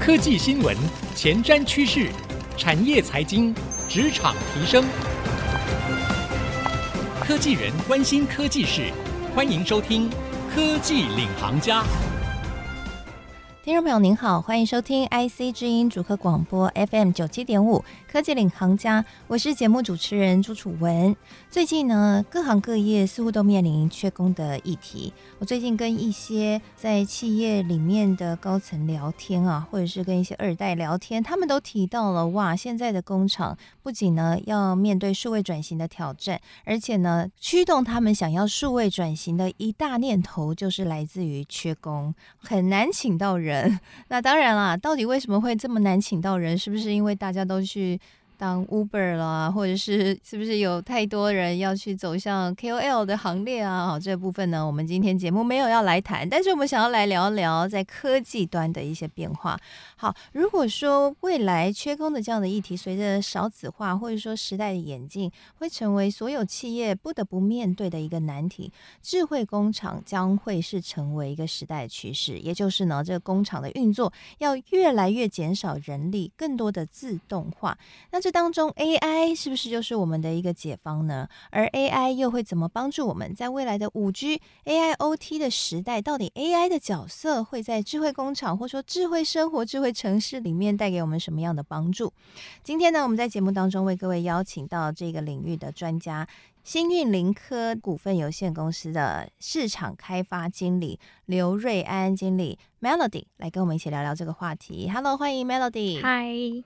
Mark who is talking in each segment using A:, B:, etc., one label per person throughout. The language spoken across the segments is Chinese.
A: 科技新闻、前瞻趋势、产业财经、职场提升，科技人关心科技事，欢迎收听《科技领航家》。
B: 听众朋友您好，欢迎收听 IC 之音主客广播 FM 九七点五。科技领航家，我是节目主持人朱楚文。最近呢，各行各业似乎都面临缺工的议题。我最近跟一些在企业里面的高层聊天啊，或者是跟一些二代聊天，他们都提到了哇，现在的工厂不仅呢要面对数位转型的挑战，而且呢，驱动他们想要数位转型的一大念头就是来自于缺工，很难请到人。那当然啦，到底为什么会这么难请到人？是不是因为大家都去当 Uber 了，或者是是不是有太多人要去走向 KOL 的行列啊？好，这部分呢，我们今天节目没有要来谈，但是我们想要来聊聊在科技端的一些变化。好，如果说未来缺工的这样的议题，随着少子化或者说时代的演进，会成为所有企业不得不面对的一个难题。智慧工厂将会是成为一个时代的趋势，也就是呢，这个工厂的运作要越来越减少人力，更多的自动化。那这当中 AI 是不是就是我们的一个解方呢？而 AI 又会怎么帮助我们在未来的五 G、AIoT 的时代？到底 AI 的角色会在智慧工厂或说智慧生活、智慧城市里面带给我们什么样的帮助？今天呢，我们在节目当中为各位邀请到这个领域的专家，新运林科股份有限公司的市场开发经理刘瑞安经理 Melody 来跟我们一起聊聊这个话题。Hello，欢迎 Melody。
C: 嗨。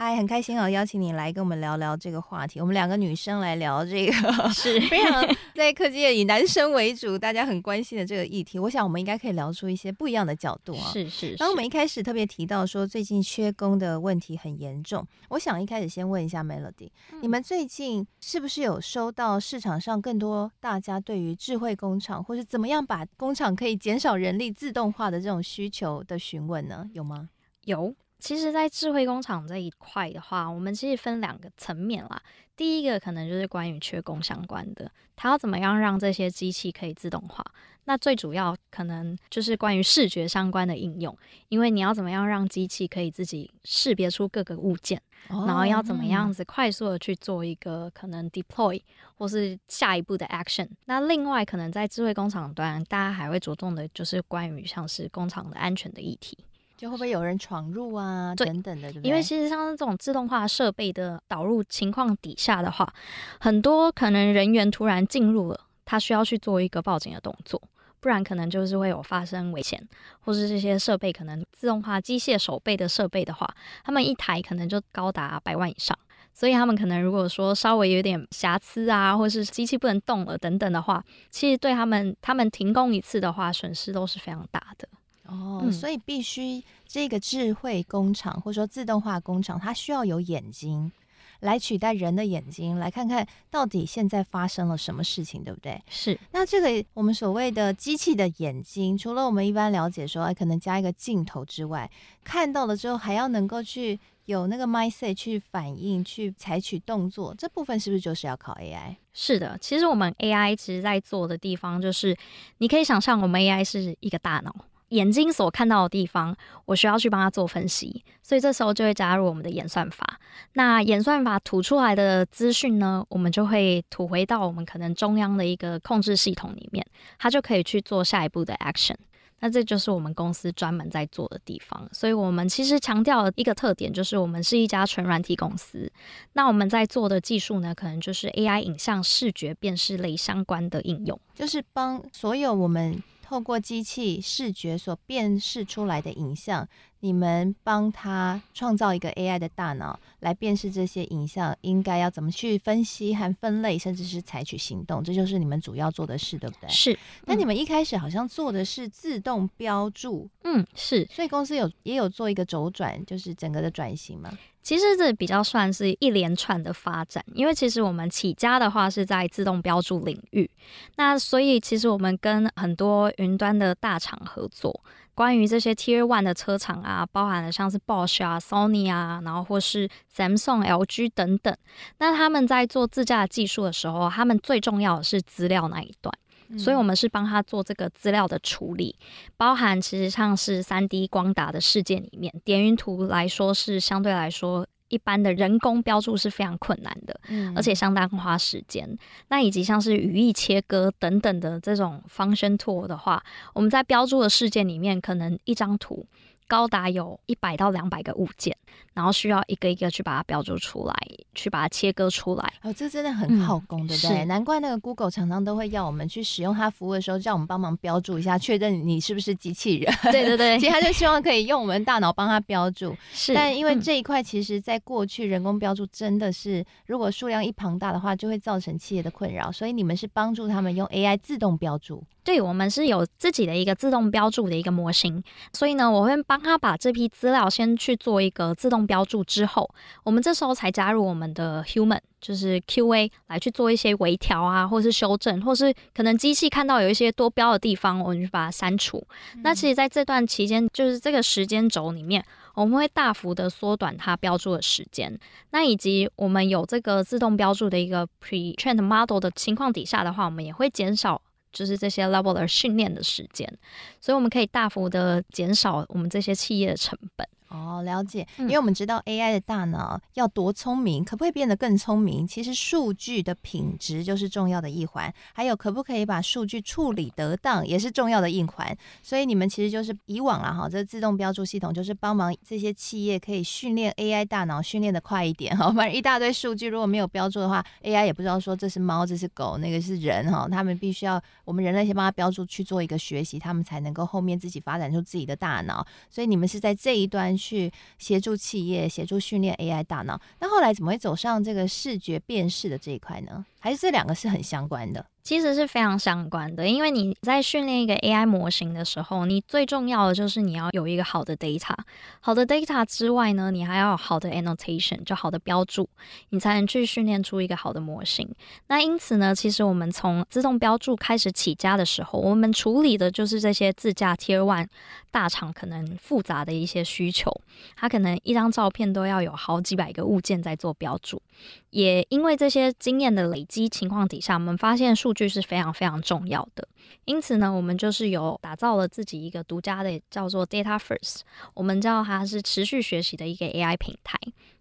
B: 嗨，很开心哦，邀请你来跟我们聊聊这个话题。我们两个女生来聊这个 是非常在科技业以男生为主，大家很关心的这个议题。我想我们应该可以聊出一些不一样的角度啊。
C: 是是。
B: 然后我们一开始特别提到说，最近缺工的问题很严重。我想一开始先问一下 Melody，嗯，你们最近是不是有收到市场上更多大家对于智慧工厂或是怎么样把工厂可以减少人力、自动化的这种需求的询问呢？有吗？
C: 有。其实，在智慧工厂这一块的话，我们其实分两个层面啦。第一个可能就是关于缺工相关的，它要怎么样让这些机器可以自动化？那最主要可能就是关于视觉相关的应用，因为你要怎么样让机器可以自己识别出各个物件，哦、然后要怎么样子快速的去做一个可能 deploy 或是下一步的 action。那另外可能在智慧工厂端，大家还会着重的就是关于像是工厂的安全的议题。
B: 就会不会有人闯入啊？等等的，对不对？
C: 因为其实像这种自动化设备的导入情况底下的话，很多可能人员突然进入了，他需要去做一个报警的动作，不然可能就是会有发生危险，或是这些设备可能自动化机械手背的设备的话，他们一台可能就高达百万以上，所以他们可能如果说稍微有点瑕疵啊，或是机器不能动了等等的话，其实对他们他们停工一次的话，损失都是非常大的。
B: 哦、嗯，所以必须这个智慧工厂或者说自动化工厂，它需要有眼睛来取代人的眼睛，来看看到底现在发生了什么事情，对不对？
C: 是。
B: 那这个我们所谓的机器的眼睛，除了我们一般了解说，哎，可能加一个镜头之外，看到了之后还要能够去有那个 mindset 去反应、去采取动作，这部分是不是就是要考 AI？
C: 是的，其实我们 AI 其实在做的地方，就是你可以想象，我们 AI 是一个大脑。眼睛所看到的地方，我需要去帮他做分析，所以这时候就会加入我们的演算法。那演算法吐出来的资讯呢，我们就会吐回到我们可能中央的一个控制系统里面，它就可以去做下一步的 action。那这就是我们公司专门在做的地方。所以我们其实强调的一个特点就是，我们是一家纯软体公司。那我们在做的技术呢，可能就是 AI 影像视觉辨识类相关的应用，
B: 就是帮所有我们。透过机器视觉所辨识出来的影像，你们帮他创造一个 AI 的大脑来辨识这些影像，应该要怎么去分析和分类，甚至是采取行动，这就是你们主要做的事，对不对？
C: 是。
B: 那你们一开始好像做的是自动标注，
C: 嗯，是。
B: 所以公司有也有做一个轴转，就是整个的转型嘛。
C: 其实这比较算是一连串的发展，因为其实我们起家的话是在自动标注领域，那所以其实我们跟很多云端的大厂合作，关于这些 Tier One 的车厂啊，包含了像是 Bosch 啊、Sony 啊，然后或是 Samsung、LG 等等，那他们在做自驾技术的时候，他们最重要的是资料那一段。嗯、所以我们是帮他做这个资料的处理，包含其实像是三 D 光达的世界里面，点云图来说是相对来说一般的人工标注是非常困难的，嗯、而且相当花时间。那以及像是语义切割等等的这种 function tool 的话，我们在标注的事件里面，可能一张图。高达有一百到两百个物件，然后需要一个一个去把它标注出来，去把它切割出来。
B: 哦，这真的很耗工，对不对？难怪那个 Google 常常都会要我们去使用它服务的时候，叫我们帮忙标注一下，确认你是不是机器人。
C: 对对对，
B: 其实他就希望可以用我们大脑帮他标注。
C: 是，
B: 但因为这一块，其实在过去人工标注真的是，如果数量一庞大的话，就会造成企业的困扰。所以你们是帮助他们用 AI 自动标注。
C: 对，我们是有自己的一个自动标注的一个模型，所以呢，我会帮他把这批资料先去做一个自动标注之后，我们这时候才加入我们的 human，就是 QA 来去做一些微调啊，或是修正，或是可能机器看到有一些多标的地方，我们就把它删除。嗯、那其实在这段期间，就是这个时间轴里面，我们会大幅的缩短它标注的时间。那以及我们有这个自动标注的一个 pre-trained model 的情况底下的话，我们也会减少。就是这些 level 的训练的时间，所以我们可以大幅的减少我们这些企业的成本。
B: 哦，了解。因为我们知道 AI 的大脑要多聪明，可不可以变得更聪明？其实数据的品质就是重要的一环，还有可不可以把数据处理得当也是重要的一环。所以你们其实就是以往啦，哈，这自动标注系统就是帮忙这些企业可以训练 AI 大脑，训练的快一点哈。反正一大堆数据如果没有标注的话，AI 也不知道说这是猫，这是狗，那个是人哈。他们必须要我们人类先帮他标注去做一个学习，他们才能够后面自己发展出自己的大脑。所以你们是在这一端。去协助企业，协助训练 AI 大脑，那后来怎么会走上这个视觉辨识的这一块呢？还是这两个是很相关的？
C: 其实是非常相关的，因为你在训练一个 AI 模型的时候，你最重要的就是你要有一个好的 data。好的 data 之外呢，你还要有好的 annotation，就好的标注，你才能去训练出一个好的模型。那因此呢，其实我们从自动标注开始起家的时候，我们处理的就是这些自驾 Tier One 大厂可能复杂的一些需求，它可能一张照片都要有好几百个物件在做标注。也因为这些经验的累积情况底下，我们发现数据是非常非常重要的。因此呢，我们就是有打造了自己一个独家的叫做 Data First，我们叫它是持续学习的一个 AI 平台，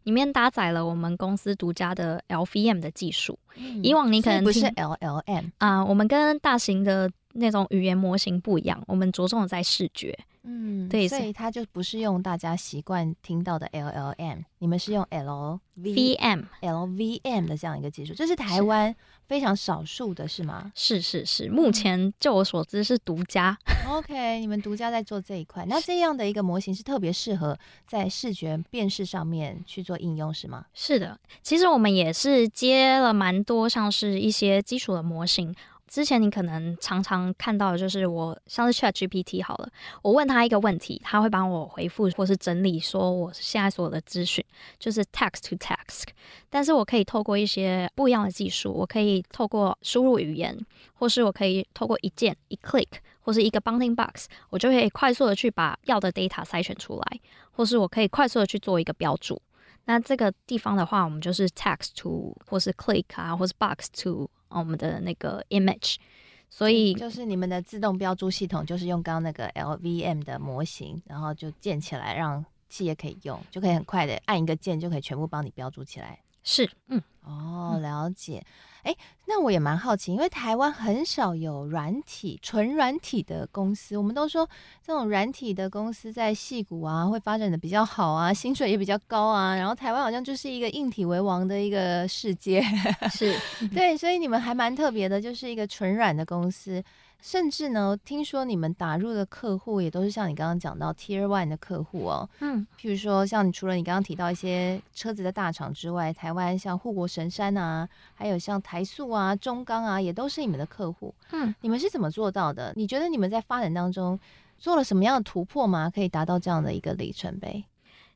C: 里面搭载了我们公司独家的 LVM 的技术。嗯、以往你可能
B: 不是 LLM
C: 啊、呃，我们跟大型的那种语言模型不一样，我们着重的在视觉。
B: 嗯，对，所以它就不是用大家习惯听到的 LLM，你们是用 LVM LVM 的这样一个技术，这是台湾非常少数的，是吗？
C: 是是是，目前就我所知是独家。
B: OK，你们独家在做这一块，那这样的一个模型是特别适合在视觉辨识上面去做应用，是吗？
C: 是的，其实我们也是接了蛮多，像是一些基础的模型。之前你可能常常看到的就是我像是 Chat GPT 好了，我问他一个问题，他会帮我回复或是整理，说我现在所有的资讯就是 text to text。但是我可以透过一些不一样的技术，我可以透过输入语言，或是我可以透过一键一 click 或是一个 bounding box，我就可以快速的去把要的 data 筛选出来，或是我可以快速的去做一个标注。那这个地方的话，我们就是 text to 或是 click 啊，或是 box to。我们的那个 image，所以
B: 就是你们的自动标注系统，就是用刚刚那个 LVM 的模型，然后就建起来，让企业可以用，就可以很快的按一个键，就可以全部帮你标注起来。
C: 是，嗯，
B: 哦，了解。哎，那我也蛮好奇，因为台湾很少有软体、纯软体的公司。我们都说这种软体的公司在戏谷啊，会发展的比较好啊，薪水也比较高啊。然后台湾好像就是一个硬体为王的一个世界，
C: 是
B: 对，所以你们还蛮特别的，就是一个纯软的公司。甚至呢，听说你们打入的客户也都是像你刚刚讲到 Tier One 的客户哦。嗯，譬如说，像你除了你刚刚提到一些车子的大厂之外，台湾像护国神山啊，还有像台塑啊、中钢啊，也都是你们的客户。嗯，你们是怎么做到的？你觉得你们在发展当中做了什么样的突破吗？可以达到这样的一个里程碑？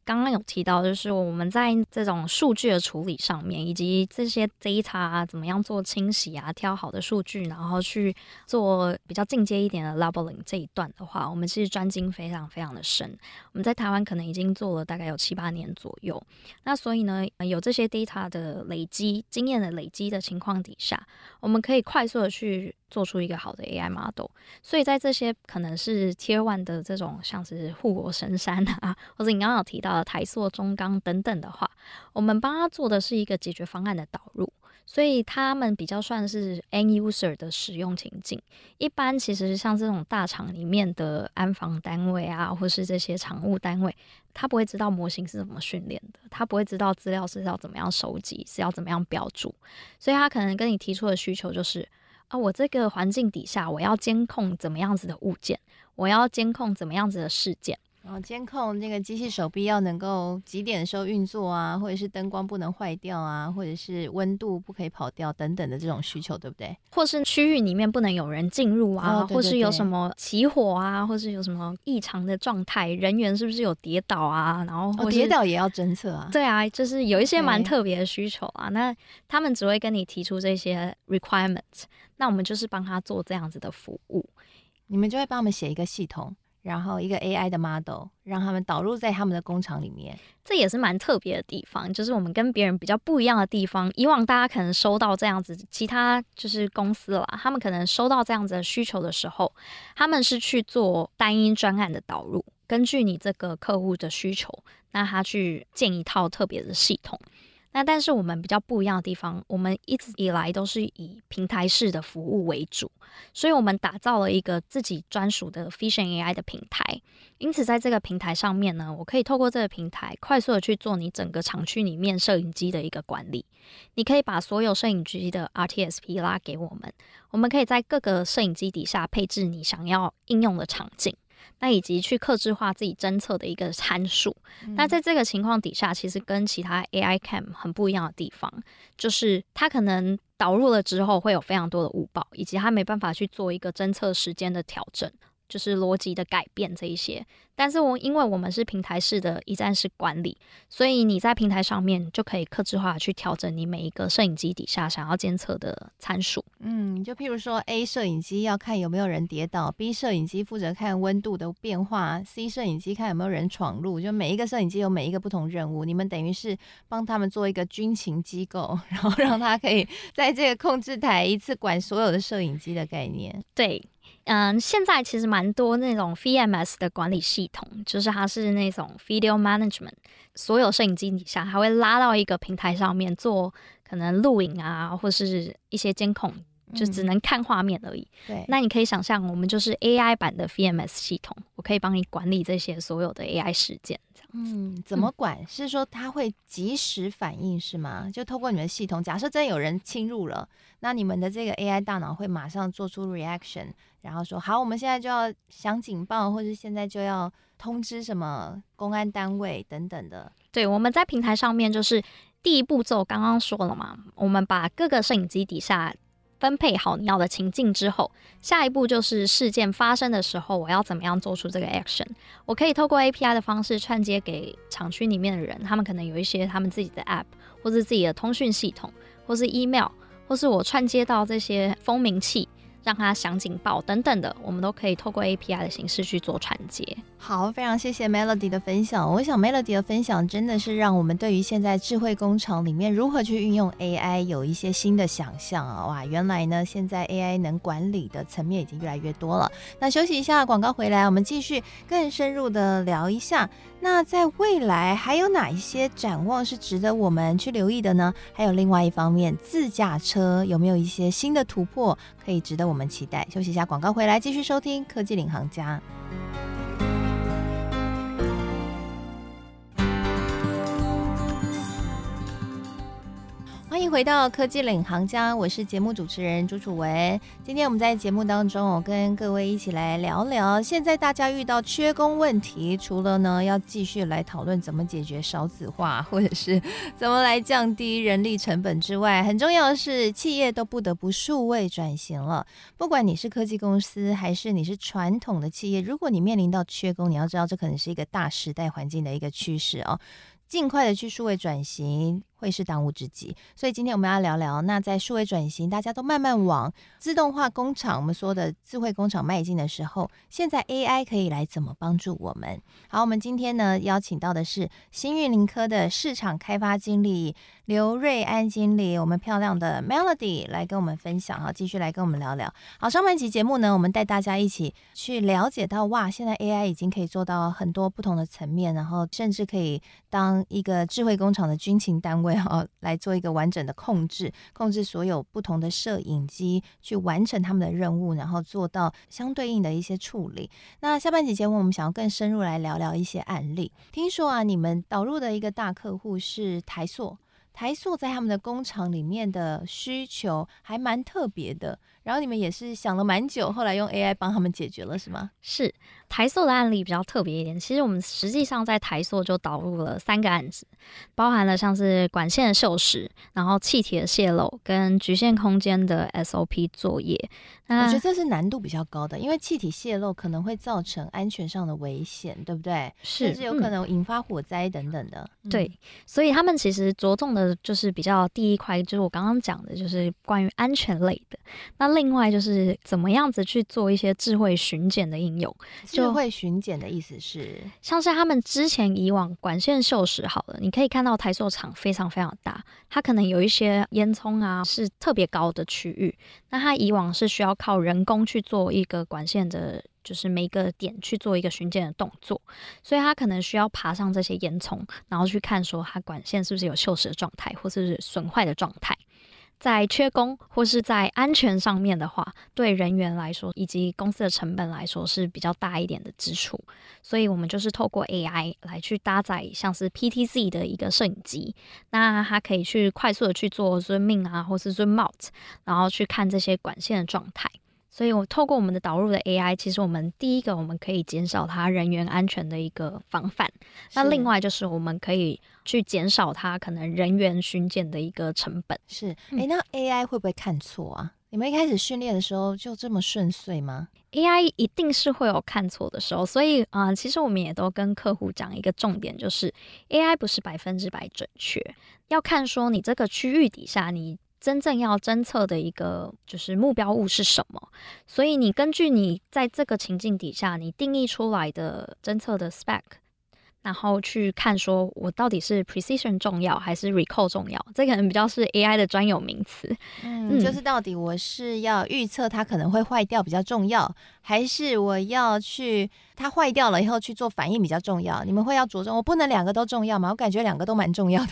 C: 刚刚有提到，就是我们在这种数据的处理上面，以及这些 data 啊，怎么样做清洗啊，挑好的数据，然后去做比较进阶一点的 labeling 这一段的话，我们其实专精非常非常的深。我们在台湾可能已经做了大概有七八年左右。那所以呢，有这些 data 的累积、经验的累积的情况底下，我们可以快速的去做出一个好的 AI model。所以在这些可能是 Tier One 的这种像是护国神山啊，或者你刚刚有提到的台塑、中钢等等的话，我们帮他做的是一个解决方案的导入。所以他们比较算是 end user 的使用情境。一般其实像这种大厂里面的安防单位啊，或是这些厂务单位，他不会知道模型是怎么训练的，他不会知道资料是要怎么样收集，是要怎么样标注。所以他可能跟你提出的需求就是啊，我这个环境底下我要监控怎么样子的物件，我要监控怎么样子的事件。
B: 然后监控那个机器手臂要能够几点的时候运作啊，或者是灯光不能坏掉啊，或者是温度不可以跑掉等等的这种需求，对不对？
C: 或是区域里面不能有人进入啊，哦、对对对，或是有什么起火啊，或是有什么异常的状态，人员是不是有跌倒啊？然后、哦、跌倒也要侦测啊？对啊，就是有一些蛮特别的需求啊。那他们只会跟你提出这些 requirements，那我们就是帮他做这样子的服务，
B: 你们就会帮我们写一个系统。然后一个 AI 的 model 让他们导入在他们的工厂里面，
C: 这也是蛮特别的地方，就是我们跟别人比较不一样的地方。以往大家可能收到这样子，其他就是公司啦，他们可能收到这样子的需求的时候，他们是去做单一专案的导入，根据你这个客户的需求，那他去建一套特别的系统。那但是我们比较不一样的地方，我们一直以来都是以平台式的服务为主，所以我们打造了一个自己专属的 Vision AI 的平台。因此，在这个平台上面呢，我可以透过这个平台快速的去做你整个厂区里面摄影机的一个管理。你可以把所有摄影机的 RTSP 拉给我们，我们可以在各个摄影机底下配置你想要应用的场景。那以及去克制化自己侦测的一个参数。嗯。那在这个情况底下，其实跟其他 AI Cam 很不一样的地方，就是它可能导入了之后会有非常多的误报，以及它没办法去做一个侦测时间的调整。就是逻辑的改变这一些，但是我因为我们是平台式的一站式管理，所以你在平台上面就可以克制化去调整你每一个摄影机底下想要监测的参数。
B: 嗯，就譬如说 A 摄影机要看有没有人跌倒，B 摄影机负责看温度的变化，C 摄影机看有没有人闯入，就每一个摄影机有每一个不同任务，你们等于是帮他们做一个军情机构，然后让他可以在这个控制台一次管所有的摄影机的概念。
C: 对。嗯，现在其实蛮多那种 VMS 的管理系统，就是它是那种 Video Management，所有摄影机底下，它会拉到一个平台上面做可能录影啊，或是一些监控，就只能看画面而已。
B: 对、嗯，
C: 那你可以想象，我们就是 AI 版的 VMS 系统，我可以帮你管理这些所有的 AI 事件。
B: 这样嗯，怎么管？嗯、是说它会及时反应是吗？就透过你们系统，假设真有人侵入了，那你们的这个 AI 大脑会马上做出 reaction，然后说好，我们现在就要响警报，或者现在就要通知什么公安单位等等的。
C: 对，我们在平台上面就是第一步骤，刚刚说了嘛，我们把各个摄影机底下。分配好你要的情境之后，下一步就是事件发生的时候，我要怎么样做出这个 action？我可以透过 API 的方式串接给厂区里面的人，他们可能有一些他们自己的 app，或是自己的通讯系统，或是 email，或是我串接到这些蜂鸣器。让它响警报等等的，我们都可以透过 API 的形式去做串接。
B: 好，非常谢谢 Melody 的分享。我想 Melody 的分享真的是让我们对于现在智慧工厂里面如何去运用 AI 有一些新的想象啊！哇，原来呢，现在 AI 能管理的层面已经越来越多了。那休息一下，广告回来，我们继续更深入的聊一下。那在未来还有哪一些展望是值得我们去留意的呢？还有另外一方面，自驾车有没有一些新的突破可以值得我们期待？休息一下，广告回来继续收听科技领航家。欢迎回到科技领航家，我是节目主持人朱楚文。今天我们在节目当中，我跟各位一起来聊聊，现在大家遇到缺工问题，除了呢要继续来讨论怎么解决少子化，或者是怎么来降低人力成本之外，很重要的是企业都不得不数位转型了。不管你是科技公司，还是你是传统的企业，如果你面临到缺工，你要知道这可能是一个大时代环境的一个趋势哦。尽快的去数位转型。会是当务之急。所以今天我们要聊聊，那在数位转型，大家都慢慢往自动化工厂，我们说的智慧工厂迈进的时候，现在 AI 可以来怎么帮助我们？好，我们今天呢邀请到的是新运林科的市场开发经理刘瑞安经理，我们漂亮的 Melody 来跟我们分享哈，继续来跟我们聊聊。好，上半集节目呢，我们带大家一起去了解到，哇，现在 AI 已经可以做到很多不同的层面，然后甚至可以当一个智慧工厂的军情单位哈，来做一个完整的控制，控制所有不同的摄影机去完成他们的任务，然后做到相对应的一些处理。那下半集节目，我们想要更深入来聊聊一些案例。听说啊，你们导入的一个大客户是台塑，台塑在他们的工厂里面的需求还蛮特别的。然后你们也是想了蛮久，后来用 AI 帮他们解决了，是吗？
C: 是台塑的案例比较特别一点。其实我们实际上在台塑就导入了三个案子，包含了像是管线的锈蚀，然后气体的泄漏跟局限空间的 SOP 作业。那
B: 我觉得这是难度比较高的，因为气体泄漏可能会造成安全上的危险，对不对？
C: 是，
B: 甚至有可能引发火灾等等的。
C: 嗯、对，所以他们其实着重的就是比较第一块，就是我刚刚讲的，就是关于安全类的。那另外就是怎么样子去做一些智慧巡检的应用？
B: 智慧巡检的意思是，
C: 像是他们之前以往管线锈蚀好了，你可以看到台塑厂非常非常大，它可能有一些烟囱啊是特别高的区域，那它以往是需要靠人工去做一个管线的，就是每个点去做一个巡检的动作，所以它可能需要爬上这些烟囱，然后去看说它管线是不是有锈蚀的状态，或是损坏的状态。在缺工或是在安全上面的话，对人员来说以及公司的成本来说是比较大一点的支出，所以我们就是透过 AI 来去搭载像是 PTZ 的一个摄影机，那它可以去快速的去做 zoom in 啊，或是 zoom out，然后去看这些管线的状态。所以，我透过我们的导入的 AI，其实我们第一个我们可以减少它人员安全的一个防范。那另外就是我们可以去减少它可能人员巡检的一个成本。
B: 是，诶、欸，那 AI 会不会看错啊？你们一开始训练的时候就这么顺遂吗
C: ？AI 一定是会有看错的时候。所以啊、呃，其实我们也都跟客户讲一个重点，就是 AI 不是百分之百准确，要看说你这个区域底下你。真正要侦测的一个就是目标物是什么？所以你根据你在这个情境底下，你定义出来的侦测的 spec。然后去看，说我到底是 precision 重要还是 recall 重要？这可能比较是 AI 的专有名词。
B: 嗯，就是到底我是要预测它可能会坏掉比较重要，还是我要去它坏掉了以后去做反应比较重要？你们会要着重，我不能两个都重要吗？我感觉两个都蛮重要的。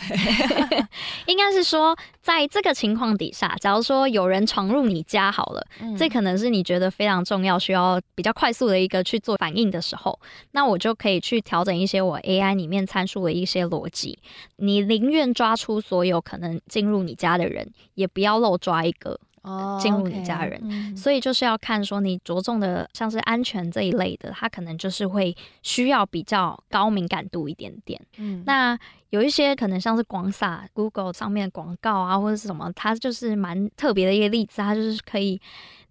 C: 应该是说，在这个情况底下，假如说有人闯入你家好了，嗯，这可能是你觉得非常重要，需要比较快速的一个去做反应的时候，那我就可以去调整一些我。AI 里面参数的一些逻辑，你宁愿抓出所有可能进入你家的人，也不要漏抓一个进入你家人。Oh. 所以就是要看说你着重的像是安全这一类的，它可能就是会需要比较高敏感度一点点。嗯，那有一些可能像是广撒 Google 上面的广告啊，或者是什么，它就是蛮特别的一个例子，它就是可以，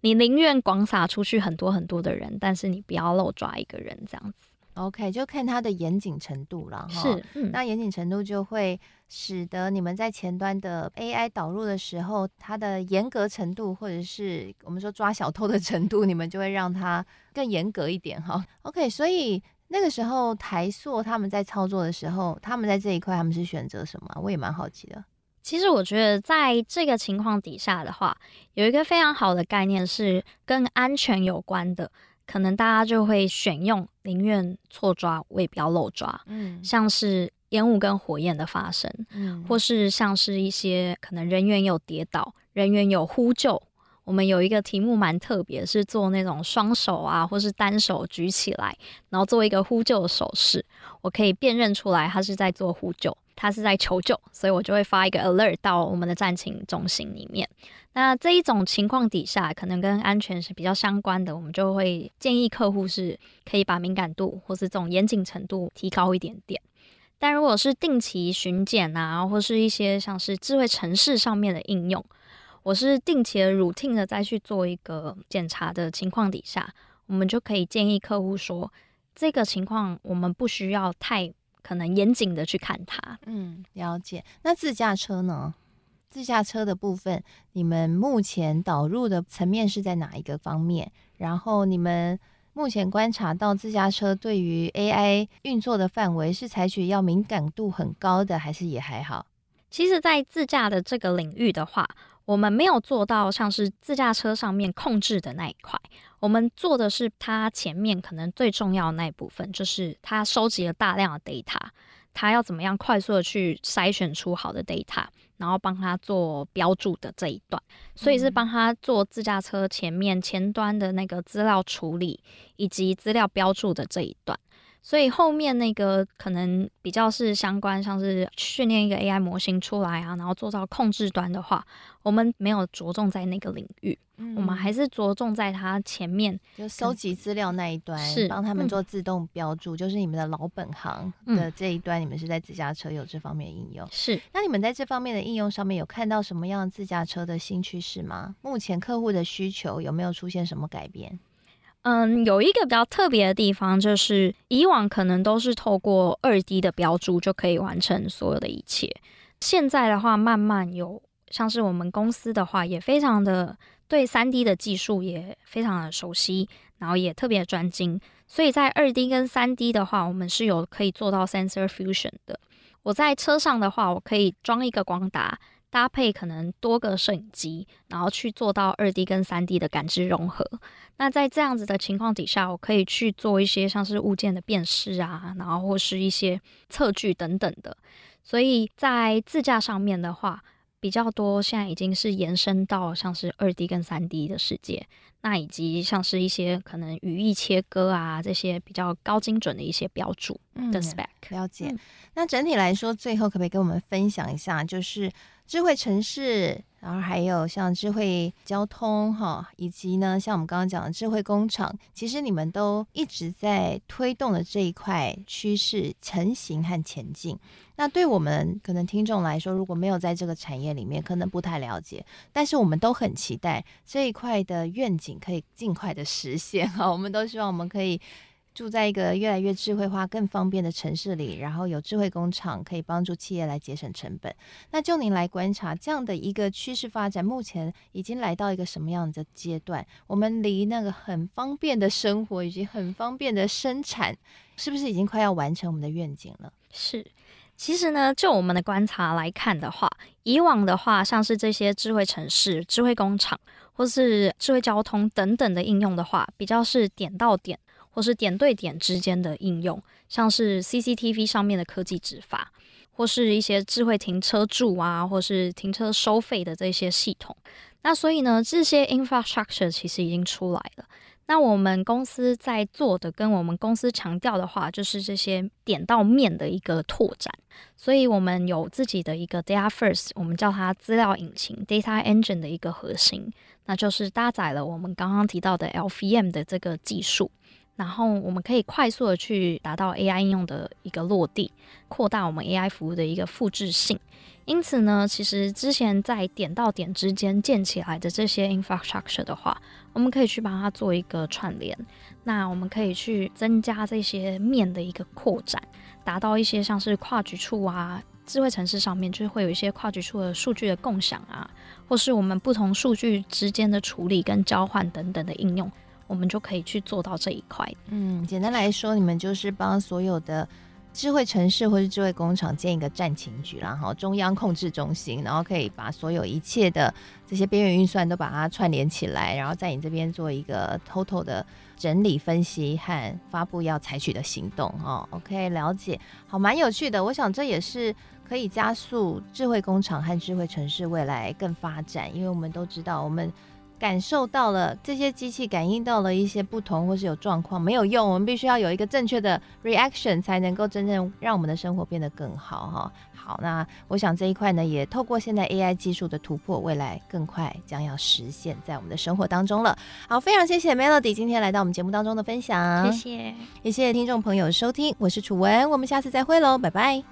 C: 你宁愿广撒出去很多很多的人，但是你不要漏抓一个人这样子。
B: OK，就看它的严谨程度了哈。
C: 是，嗯，
B: 那严谨程度就会使得你们在前端的 AI 导入的时候，它的严格程度，或者是我们说抓小偷的程度，你们就会让它更严格一点哈。OK，所以那个时候台塑他们在操作的时候，他们在这一块他们是选择什么？我也蛮好奇的。
C: 其实我觉得在这个情况底下的话，有一个非常好的概念是跟安全有关的。可能大家就会选用宁愿错抓，我也不要漏抓。嗯，像是烟雾跟火焰的发生，嗯，或是像是一些可能人员有跌倒，人员有呼救。我们有一个题目蛮特别，是做那种双手啊，或是单手举起来，然后做一个呼救的手势，我可以辨认出来他是在做呼救。他是在求救，所以我就会发一个 alert 到我们的战情中心里面。那这一种情况底下，可能跟安全是比较相关的，我们就会建议客户是可以把敏感度或是这种严谨程度提高一点点。但如果是定期巡检啊，或是一些像是智慧城市上面的应用，我是定期的 routine 的再去做一个检查的情况底下，我们就可以建议客户说，这个情况我们不需要太。可能严谨的去看它。
B: 嗯，了解。那自驾车呢？自驾车的部分，你们目前导入的层面是在哪一个方面？然后你们目前观察到自驾车对于 AI 运作的范围是采取要敏感度很高的，还是也还好？
C: 其实，在自驾的这个领域的话，我们没有做到像是自驾车上面控制的那一块，我们做的是它前面可能最重要的那一部分，就是它收集了大量的 data，它要怎么样快速的去筛选出好的 data。然后帮他做标注的这一段，所以是帮他做自驾车前面前端的那个资料处理以及资料标注的这一段。所以后面那个可能比较是相关，像是训练一个 AI 模型出来啊，然后做到控制端的话，我们没有着重在那个领域，嗯、我们还是着重在它前面
B: 就收集资料那一端，是帮他们做自动标注，嗯、就是你们的老本行的这一端，你们是在自驾车有这方面的应用。
C: 是，
B: 那你们在这方面的应用上面有看到什么样的自驾车的新趋势吗？目前客户的需求有没有出现什么改变？
C: 嗯，有一个比较特别的地方，就是以往可能都是透过二 D 的标注就可以完成所有的一切。现在的话，慢慢有像是我们公司的话，也非常的对三 D 的技术也非常的熟悉，然后也特别专精。所以在二 D 跟三 D 的话，我们是有可以做到 sensor fusion 的。我在车上的话，我可以装一个光达。搭配可能多个摄影机，然后去做到二 D 跟三 D 的感知融合。那在这样子的情况底下，我可以去做一些像是物件的辨识啊，然后或是一些测距等等的。所以在自驾上面的话，比较多现在已经是延伸到像是二 D 跟三 D 的世界。那以及像是一些可能语义切割啊，这些比较高精准的一些标注的 spec。
B: 嗯，了解。嗯，那整体来说，最后可不可以跟我们分享一下，就是智慧城市，然后还有像智慧交通哈，以及呢，像我们刚刚讲的智慧工厂，其实你们都一直在推动的这一块趋势成型和前进。那对我们可能听众来说，如果没有在这个产业里面，可能不太了解。但是我们都很期待这一块的愿景可以尽快的实现哈。我们都希望我们可以住在一个越来越智慧化、更方便的城市里，然后有智慧工厂可以帮助企业来节省成本。那就您来观察这样的一个趋势发展，目前已经来到一个什么样的阶段？我们离那个很方便的生活以及很方便的生产，是不是已经快要完成我们的愿景了？
C: 是。其实呢，就我们的观察来看的话，以往的话，像是这些智慧城市、智慧工厂，或是智慧交通等等的应用的话，比较是点到点或是点对点之间的应用，像是 CCTV 上面的科技执法，或是一些智慧停车柱啊，或是停车收费的这些系统。那所以呢，这些 infrastructure 其实已经出来了。那我们公司在做的，跟我们公司强调的话，就是这些点到面的一个拓展。所以，我们有自己的一个 Data First，我们叫它资料引擎 Data Engine 的一个核心，那就是搭载了我们刚刚提到的 LVM 的这个技术。然后，我们可以快速的去达到 AI 应用的一个落地，扩大我们 AI 服务的一个复制性。因此呢，其实之前在点到点之间建起来的这些 infrastructure 的话，我们可以去把它做一个串联。那我们可以去增加这些面的一个扩展，达到一些像是跨局处啊、智慧城市上面，就是会有一些跨局处的数据的共享啊，或是我们不同数据之间的处理跟交换等等的应用，我们就可以去做到这一块。
B: 嗯，简单来说，你们就是帮所有的。智慧城市或是智慧工厂建一个战情局，然后中央控制中心，然后可以把所有一切的这些边缘运算都把它串联起来，然后在你这边做一个 total 的整理分析和发布要采取的行动。哦，OK，了解，好，蛮有趣的。我想这也是可以加速智慧工厂和智慧城市未来更发展，因为我们都知道我们。感受到了这些机器感应到了一些不同或是有状况，没有用，我们必须要有一个正确的 reaction 才能够真正让我们的生活变得更好哈。好，那我想这一块呢，也透过现在 AI 技术的突破，未来更快将要实现在我们的生活当中了。好，非常谢谢 Melody 今天来到我们节目当中的分享，
C: 谢谢，
B: 也谢谢听众朋友收听，我是楚文，我们下次再会喽，拜拜。